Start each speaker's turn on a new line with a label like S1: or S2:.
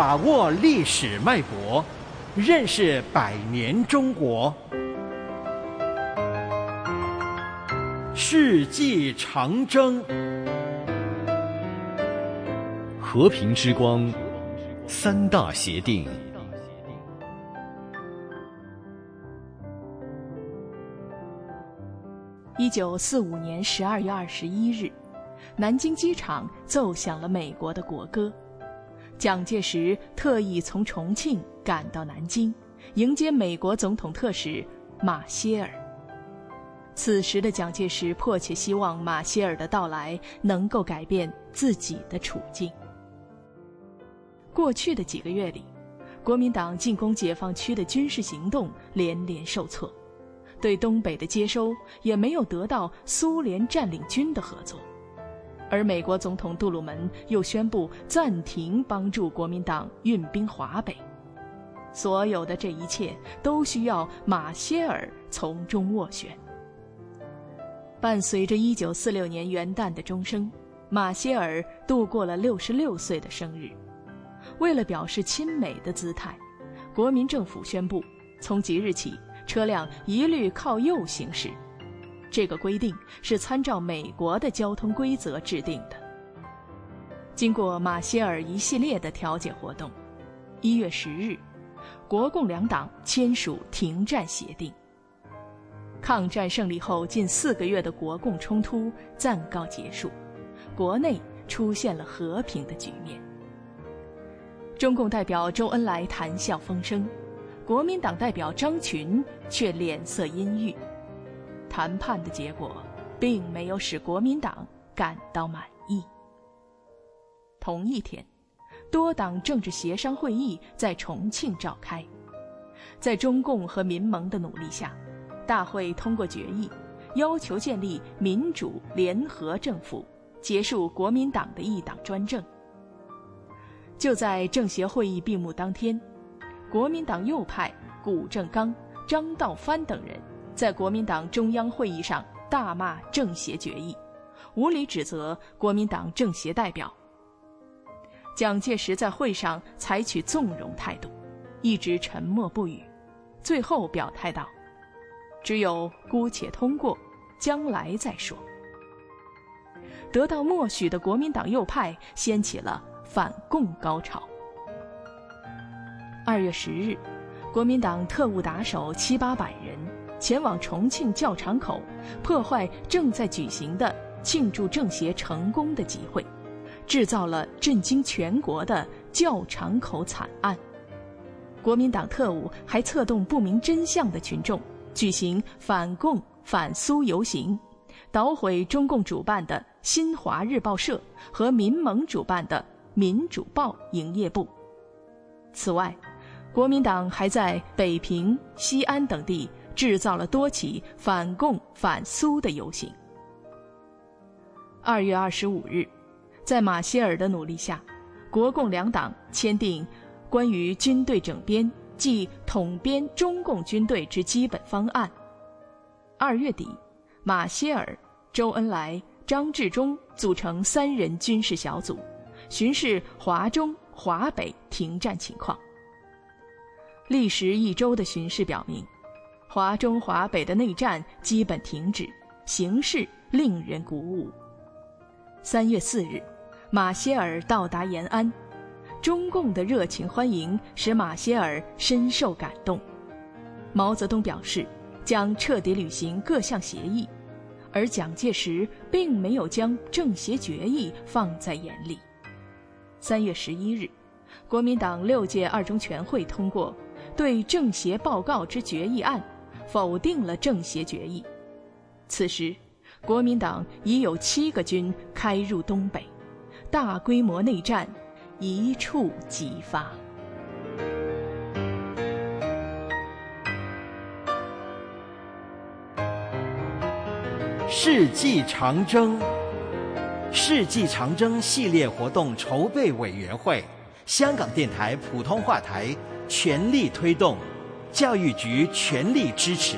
S1: 把握历史脉搏，认识百年中国。世纪长征，
S2: 和平之光，三大协定。
S3: 一九四五年十二月二十一日，南京机场奏响了美国的国歌。蒋介石特意从重庆赶到南京，迎接美国总统特使马歇尔。此时的蒋介石迫切希望马歇尔的到来能够改变自己的处境。过去的几个月里，国民党进攻解放区的军事行动连连受挫。对东北的接收也没有得到苏联占领军的合作，而美国总统杜鲁门又宣布暂停帮助国民党运兵华北，所有的这一切都需要马歇尔从中斡旋。伴随着1946年元旦的钟声，马歇尔度过了66岁的生日。为了表示亲美的姿态，国民政府宣布从即日起。车辆一律靠右行驶，这个规定是参照美国的交通规则制定的。经过马歇尔一系列的调解活动，一月十日，国共两党签署停战协定。抗战胜利后近四个月的国共冲突暂告结束，国内出现了和平的局面。中共代表周恩来谈笑风生。国民党代表张群却脸色阴郁，谈判的结果并没有使国民党感到满意。同一天，多党政治协商会议在重庆召开，在中共和民盟的努力下，大会通过决议，要求建立民主联合政府，结束国民党的一党专政。就在政协会议闭幕当天。国民党右派谷正刚、张道藩等人在国民党中央会议上大骂政协决议，无理指责国民党政协代表。蒋介石在会上采取纵容态度，一直沉默不语，最后表态道：“只有姑且通过，将来再说。”得到默许的国民党右派掀起了反共高潮。二月十日，国民党特务打手七八百人前往重庆教场口，破坏正在举行的庆祝政协成功的集会，制造了震惊全国的教场口惨案。国民党特务还策动不明真相的群众举行反共反苏游行，捣毁中共主办的新华日报社和民盟主办的民主报营业部。此外，国民党还在北平、西安等地制造了多起反共反苏的游行。二月二十五日，在马歇尔的努力下，国共两党签订关于军队整编即统编中共军队之基本方案。二月底，马歇尔、周恩来、张治中组成三人军事小组，巡视华中、华北停战情况。历时一周的巡视表明，华中、华北的内战基本停止，形势令人鼓舞。三月四日，马歇尔到达延安，中共的热情欢迎使马歇尔深受感动。毛泽东表示将彻底履行各项协议，而蒋介石并没有将政协决议放在眼里。三月十一日，国民党六届二中全会通过。对政协报告之决议案，否定了政协决议。此时，国民党已有七个军开入东北，大规模内战一触即发。
S1: 世纪长征，世纪长征系列活动筹备委员会，香港电台普通话台。全力推动，教育局全力支持。